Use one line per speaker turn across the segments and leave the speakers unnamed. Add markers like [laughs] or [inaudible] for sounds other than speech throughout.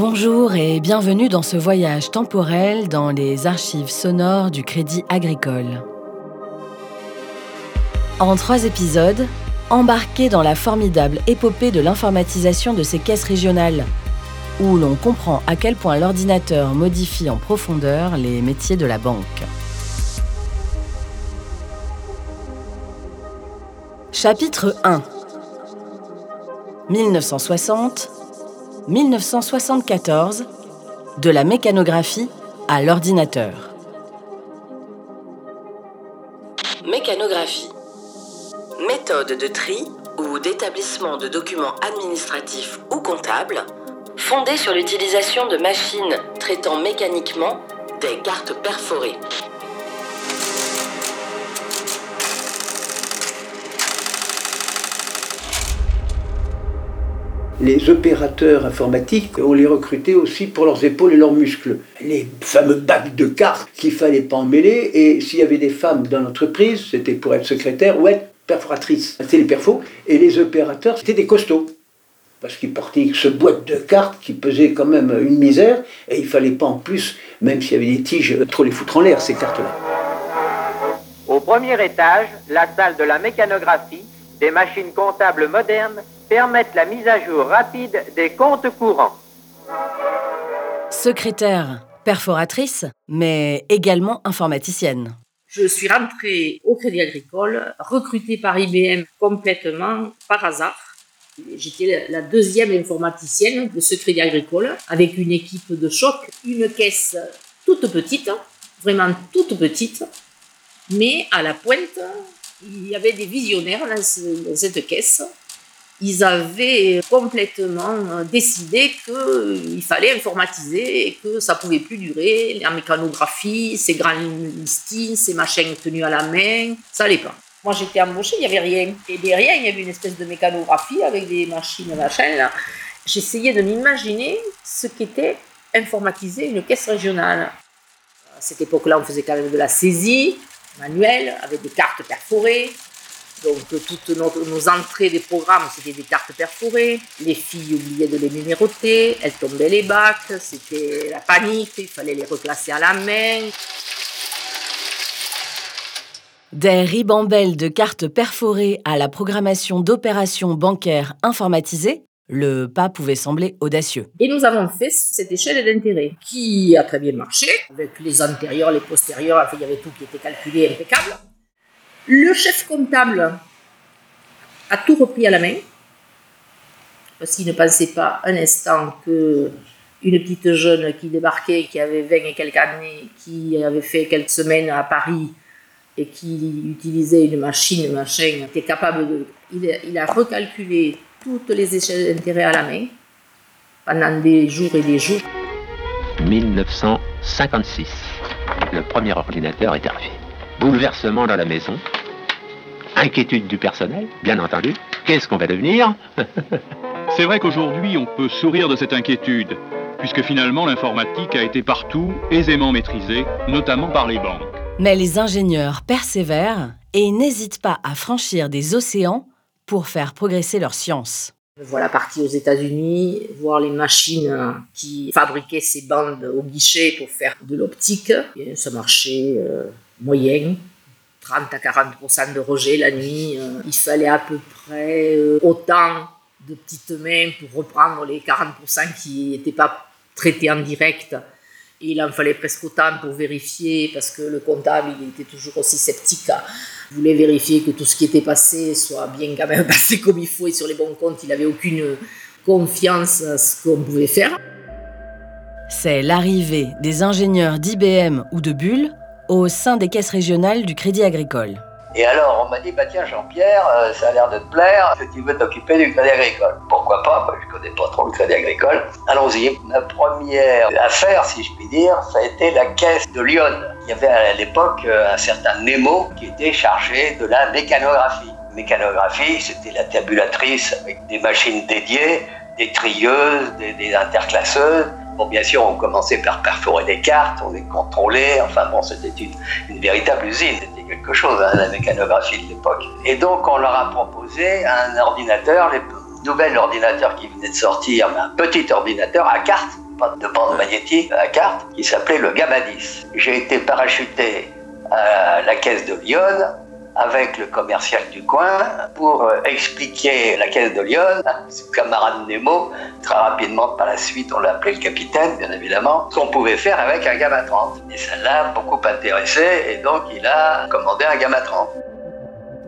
Bonjour et bienvenue dans ce voyage temporel dans les archives sonores du Crédit Agricole. En trois épisodes, embarquez dans la formidable épopée de l'informatisation de ces caisses régionales, où l'on comprend à quel point l'ordinateur modifie en profondeur les métiers de la banque. Chapitre 1 1960-1974 De la mécanographie à l'ordinateur. Mécanographie. Méthode de tri ou d'établissement de documents administratifs ou comptables fondée sur l'utilisation de machines traitant mécaniquement des cartes perforées.
Les opérateurs informatiques, on les recrutait aussi pour leurs épaules et leurs muscles. Les fameux bacs de cartes qu'il fallait pas emmêler, et s'il y avait des femmes dans l'entreprise, c'était pour être secrétaire ou être perforatrice. C'était les perfos, et les opérateurs, c'était des costauds. Parce qu'ils portaient ce boîte de cartes qui pesait quand même une misère, et il fallait pas en plus, même s'il y avait des tiges, trop les foutre en l'air, ces cartes-là.
Au premier étage, la salle de la mécanographie, des machines comptables modernes permettent la mise à jour rapide des comptes courants.
Secrétaire, perforatrice, mais également informaticienne.
Je suis rentrée au Crédit Agricole, recrutée par IBM complètement par hasard. J'étais la deuxième informaticienne de ce Crédit Agricole, avec une équipe de choc, une caisse toute petite, vraiment toute petite, mais à la pointe, il y avait des visionnaires dans cette caisse ils avaient complètement euh, décidé qu'il fallait informatiser et que ça pouvait plus durer. La mécanographie, ces grands listings, ces machines tenues à la main, ça allait pas. Moi, j'étais embauchée, il n'y avait rien. Et derrière, il y avait une espèce de mécanographie avec des machines, machin. J'essayais de m'imaginer ce qu'était informatiser une caisse régionale. À cette époque-là, on faisait quand même de la saisie manuelle avec des cartes perforées. Donc toutes nos, entrées des programmes, c'était des cartes perforées. Les filles oubliaient de les numéroter, elles tombaient les bacs, c'était la panique, il fallait les replacer à la main.
Des ribambelles de cartes perforées à la programmation d'opérations bancaires informatisées, le pas pouvait sembler audacieux.
Et nous avons fait cette échelle d'intérêt qui a très bien marché, avec les antérieurs, les postérieurs, il y avait tout qui était calculé impeccable. Le chef comptable a tout repris à la main, parce qu'il ne pensait pas un instant que une petite jeune qui débarquait, qui avait 20 et quelques années, qui avait fait quelques semaines à Paris et qui utilisait une machine, machin, était capable de... Il a, recalculé toutes les échelles d'intérêt à la main pendant des jours et des jours.
1956. Le premier ordinateur est arrivé. Bouleversement dans la maison. Inquiétude du personnel, bien entendu. Qu'est-ce qu'on va devenir [laughs]
C'est vrai qu'aujourd'hui, on peut sourire de cette inquiétude, puisque finalement l'informatique a été partout aisément maîtrisée, notamment par les banques.
Mais les ingénieurs persévèrent et n'hésitent pas à franchir des océans pour faire progresser leur science.
Voilà partie aux États-Unis, voir les machines qui fabriquaient ces bandes au guichet pour faire de l'optique. Ça marchait euh, moyen, 30 à 40% de rejet la nuit. Euh, il fallait à peu près euh, autant de petites mains pour reprendre les 40% qui n'étaient pas traités en direct. Et il en fallait presque autant pour vérifier, parce que le comptable, était toujours aussi sceptique. Il voulait vérifier que tout ce qui était passé soit bien quand même [laughs] passé comme il faut et sur les bons comptes. Il n'avait aucune confiance à ce qu'on pouvait faire.
C'est l'arrivée des ingénieurs d'IBM ou de Bull au sein des caisses régionales du Crédit Agricole.
Et alors, on m'a dit, bah tiens, Jean-Pierre, euh, ça a l'air de te plaire, que tu veux t'occuper du Crédit Agricole? Pourquoi pas? Je Je connais pas trop le Crédit Agricole. Allons-y. Ma première affaire, si je puis dire, ça a été la caisse de Lyon. Il y avait à l'époque euh, un certain Nemo qui était chargé de la mécanographie. Mécanographie, c'était la tabulatrice avec des machines dédiées, des trieuses, des, des interclasseuses, Bon, bien sûr, on commençait par perforer les cartes, on les contrôlait. Enfin bon, c'était une, véritable usine. C'était quelque chose, hein, la mécanographie de l'époque. Et donc, on leur a proposé un ordinateur, les nouvel ordinateur qui venait de sortir, un petit ordinateur à carte, pas de bande magnétique à carte, qui s'appelait le Gamma 10. J'ai été parachuté à la caisse de Lyon avec le commercial du coin pour euh, expliquer la caisse de Lyon, ce camarade Nemo, très rapidement par la suite on l'a appelé le capitaine bien évidemment, qu'on pouvait faire avec un Gamma 30. Et ça l'a beaucoup intéressé et donc il a commandé un Gamma 30.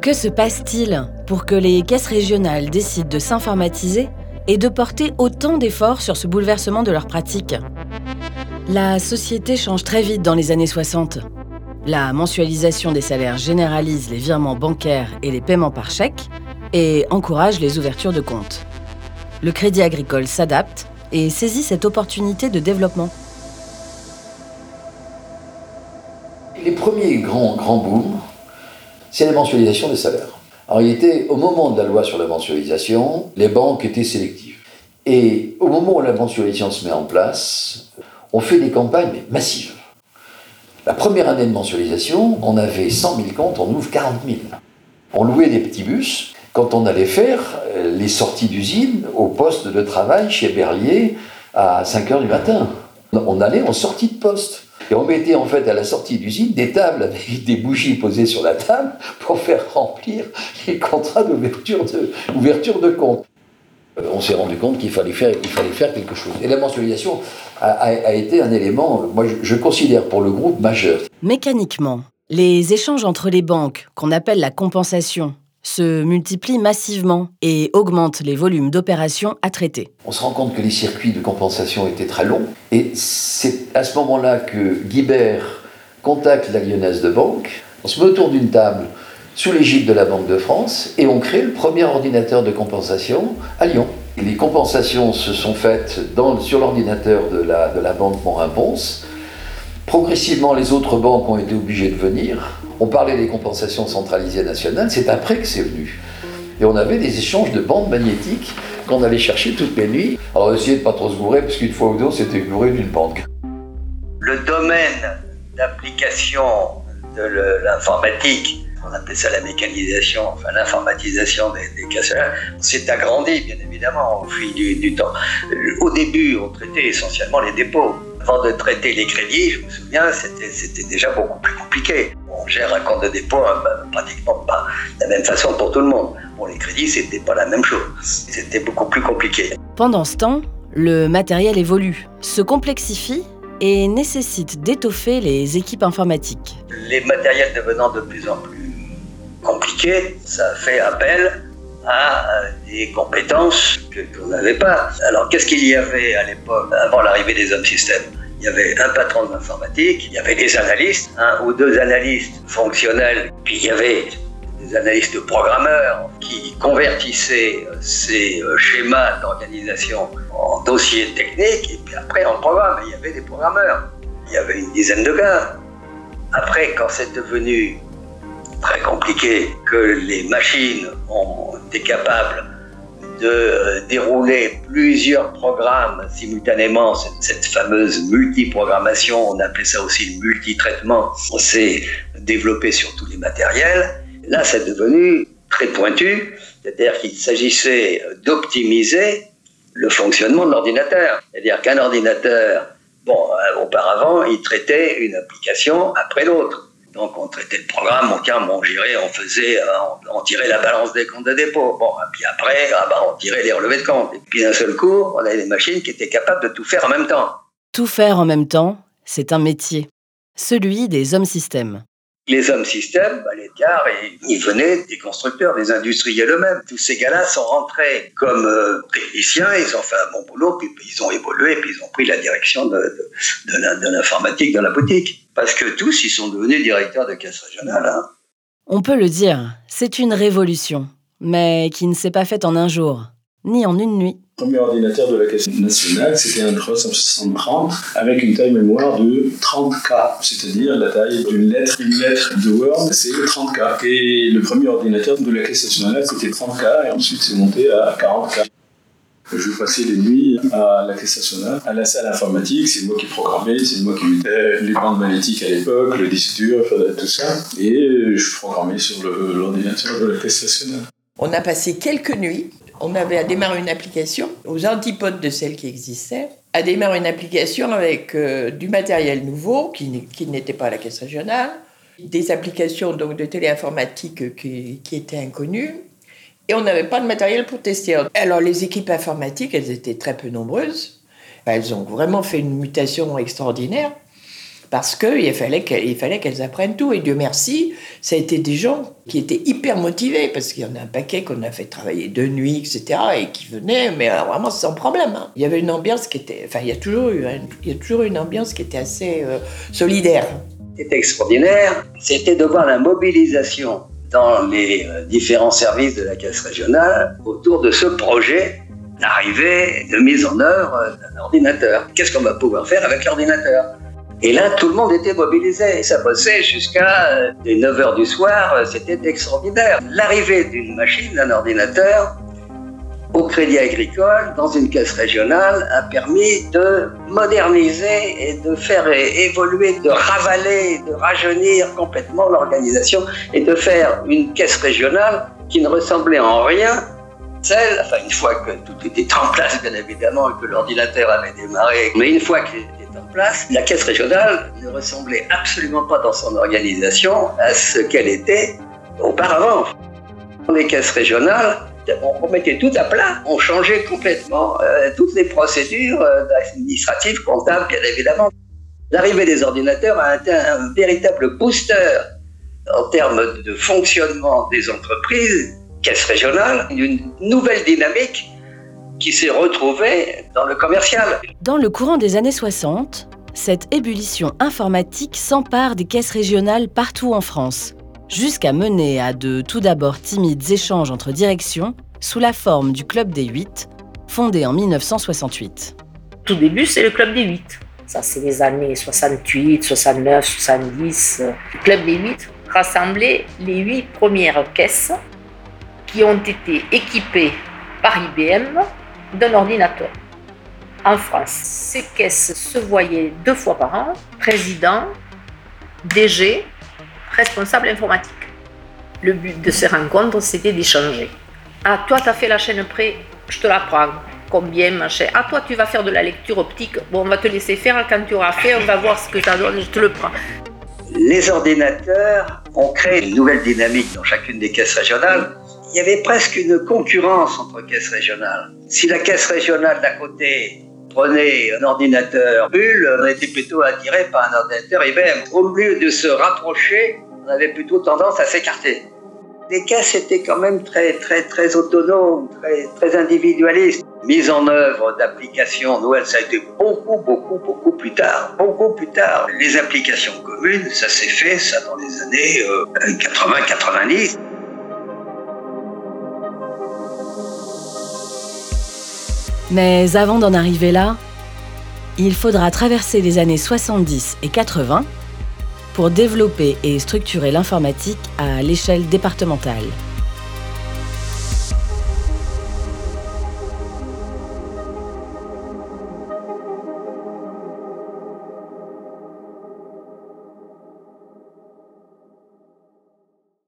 Que se passe-t-il pour que les caisses régionales décident de s'informatiser et de porter autant d'efforts sur ce bouleversement de leurs pratiques La société change très vite dans les années 60. La mensualisation des salaires généralise les virements bancaires et les paiements par chèque et encourage les ouvertures de comptes. Le Crédit Agricole s'adapte et saisit cette opportunité de développement.
Les premiers grands, grands booms, c'est la mensualisation des salaires. En réalité, au moment de la loi sur la mensualisation, les banques étaient sélectives. Et au moment où la mensualisation se met en place, on fait des campagnes massives. La première année de mensualisation, on avait 100 000 comptes, on ouvre 40 000. On louait des petits bus quand on allait faire euh, les sorties d'usine au poste de travail chez Berlier à 5 h du matin. On allait en sortie de poste. Et on mettait en fait à la sortie d'usine des tables avec [laughs] des bougies posées sur la table pour faire remplir les contrats d'ouverture de, ouverture de compte. Euh, on s'est rendu compte qu'il fallait, faire, il fallait faire quelque chose. Et la mensualisation a, été un élément, moi je, considère pour le groupe majeur.
Mécaniquement, les échanges entre les banques, qu'on appelle la compensation, se multiplient massivement et augmentent les volumes d'opérations à traiter.
On se rend compte que les circuits de compensation étaient très longs et c'est à ce moment-là que Guibert contacte la Lyonnaise de Banque. On se met autour d'une table sous l'égide de la Banque de France et on crée le premier ordinateur de compensation à Lyon. les compensations se sont faites sur l'ordinateur de la, Banque Morin-Ponce. Progressivement, les autres banques ont été obligées de venir. On parlait des compensations centralisées nationales, c'est après que c'est venu. Et on avait des échanges de bandes magnétiques qu'on allait chercher toutes les nuits. Alors, essayer de pas trop se bourrer, parce qu'une fois ou deux, on s'était bourré d'une banque.
Le domaine d'application de l'informatique on appelait ça la mécanisation, enfin l'informatisation des, des casseurs, s'est agrandi bien évidemment au fil du, temps. Au début, on traitait essentiellement les dépôts. Avant de traiter les crédits, je me souviens, c'était déjà beaucoup plus compliqué. On gère un compte de dépôt hein, bah, pratiquement pas de la même façon pour tout le monde. Bon, les crédits, c'était pas la même chose. C'était beaucoup plus compliqué.
Pendant ce temps, le matériel évolue, se complexifie et nécessite d'étoffer les équipes informatiques.
Les matériels devenant de plus en plus ça fait appel à des compétences qu'on n'avait pas. Alors qu'est-ce qu'il y avait à l'époque, avant l'arrivée des hommes systèmes? Il y avait un patron de l'informatique, il y avait des analystes, un ou deux analystes fonctionnels, puis il y avait des analystes programmeurs qui convertissaient ces euh, schémas d'organisation en dossiers techniques, et puis après en programme, il y avait des programmeurs. Il y avait une dizaine de gars. Après, quand c'est devenu très compliqué, que les machines ont été capables de euh, dérouler plusieurs programmes simultanément, cette, fameuse multiprogrammation, on appelait ça aussi le multitraitement, s'est développé sur tous les matériels. Là, c'est devenu très pointu, c'est-à-dire qu'il s'agissait d'optimiser le fonctionnement de l'ordinateur. C'est-à-dire qu'un ordinateur, bon, euh, auparavant, il traitait une application après l'autre. Donc on traitait le programme, on, on gérait, on faisait, euh, on, tirait la balance des comptes de dépôt. Bon, et puis après, ah bah, on tirait les relevés de compte. Et puis d'un seul coup, on avait des machines qui étaient capables de tout faire en même temps.
Tout faire en même temps, c'est un métier, celui des hommes systèmes.
Les hommes systèmes, bah, les gars, ils venaient des constructeurs, des industriels eux-mêmes. Tous ces gars-là sont rentrés comme euh, techniciens, ils ont fait un bon boulot, puis, ils ont évolué, puis ils ont pris la direction de, de, l'informatique dans la boutique. Parce que tous, ils sont devenus directeurs de caisse régionale. Hein.
On peut le dire, c'est une révolution, mais qui ne s'est pas faite en un jour, ni en une nuit
premier ordinateur de la Caisse nationale, c'était un 360 avec une taille mémoire de 30K, c'est-à-dire la taille d'une lettre. Une lettre de Word, c'est 30K. Et le premier ordinateur de la Caisse nationale, c'était 30K, et ensuite c'est monté à 40K. Je passais les nuits à la caisse nationale, à la salle informatique. C'est moi qui programmais, c'est moi qui mettais les bandes magnétiques à l'époque, le disque dur, tout ça. Et je programmais sur l'ordinateur de la caisse nationale.
On a passé quelques nuits On avait à démarrer une application aux antipodes de celle qui existait, à démarrer une application avec euh, du matériel nouveau qui, n'était pas à la caisse régionale, des applications donc de téléinformatique qui, qui étaient inconnues, et on n'avait pas de matériel pour tester. Alors les équipes informatiques, elles étaient très peu nombreuses. Elles ont vraiment fait une mutation extraordinaire parce qu'il fallait qu'elles apprennent tout. Et Dieu merci, ça a été des gens qui étaient hyper motivés, parce qu'il y en a un paquet qu'on a fait travailler de nuit, etc., et qui venaient, mais vraiment sans problème. Hein. Il y avait une ambiance qui était... Enfin, il y a toujours eu, il y a toujours une ambiance qui était assez euh, solidaire.
C'était extraordinaire, c'était de voir la mobilisation dans les euh, différents services de la caisse régionale autour de ce projet d'arrivée, de mise en œuvre d'un ordinateur. Qu'est-ce qu'on va pouvoir faire avec l'ordinateur? Et là, tout le monde était mobilisé. Ça bossait jusqu'à 9 euh, du soir. Euh, c'était extraordinaire. L'arrivée d'une machine, d'un ordinateur, au Crédit Agricole, dans une caisse régionale, a permis de moderniser et de faire évoluer, de ravaler, de rajeunir complètement l'organisation et de faire une caisse régionale qui ne ressemblait en rien celle, enfin une fois que tout était en place bien évidemment et que l'ordinateur avait démarré, mais une fois qu'il place, la caisse régionale ne ressemblait absolument pas dans son organisation à ce qu'elle était auparavant. Les caisses régionales, on mettait tout à plat, on changeait complètement euh, toutes les procédures euh, administratives, comptables, bien évidemment. L'arrivée des ordinateurs a été un véritable booster en termes de fonctionnement des entreprises, caisses régionales, une nouvelle dynamique qui s'est retrouvé dans le commercial.
Dans le courant des années 60, cette ébullition informatique s'empare des caisses régionales partout en France, jusqu'à mener à de tout d'abord timides échanges entre directions sous la forme du Club des 8, fondé en 1968.
Tout début, c'est le Club des 8. Ça, c'est les années 68, 69, 70. Le Club des 8 rassemblait les 8 premières caisses qui ont été équipées par IBM d'un ordinateur. En France, ces caisses se voyaient deux fois par an, président, DG, responsable informatique. Le but de ces rencontres, c'était d'échanger. Ah, toi, tu as fait la chaîne près, je te la prends. Combien, machin Ah, toi, tu vas faire de la lecture optique. Bon, on va te laisser faire. Quand tu auras fait, on va voir ce que ça donne, je te le prends.
Les ordinateurs ont créé une nouvelle dynamique dans chacune des caisses régionales il y avait presque une concurrence entre caisses régionales. Si la caisse régionale d'à côté prenait un ordinateur Bull, on était plutôt attiré par un ordinateur IBM. Au lieu de se rapprocher, on avait plutôt tendance à s'écarter. Les caisses étaient quand même très, très, très autonomes, très, très individualistes. Mise en œuvre d'applications Noël, ça a été beaucoup, beaucoup, beaucoup plus tard. Beaucoup plus tard. Les applications communes, ça s'est fait, ça, dans les années 80-90.
Mais avant d'en arriver là, il faudra traverser les années 70 et 80 pour développer et structurer l'informatique à l'échelle départementale.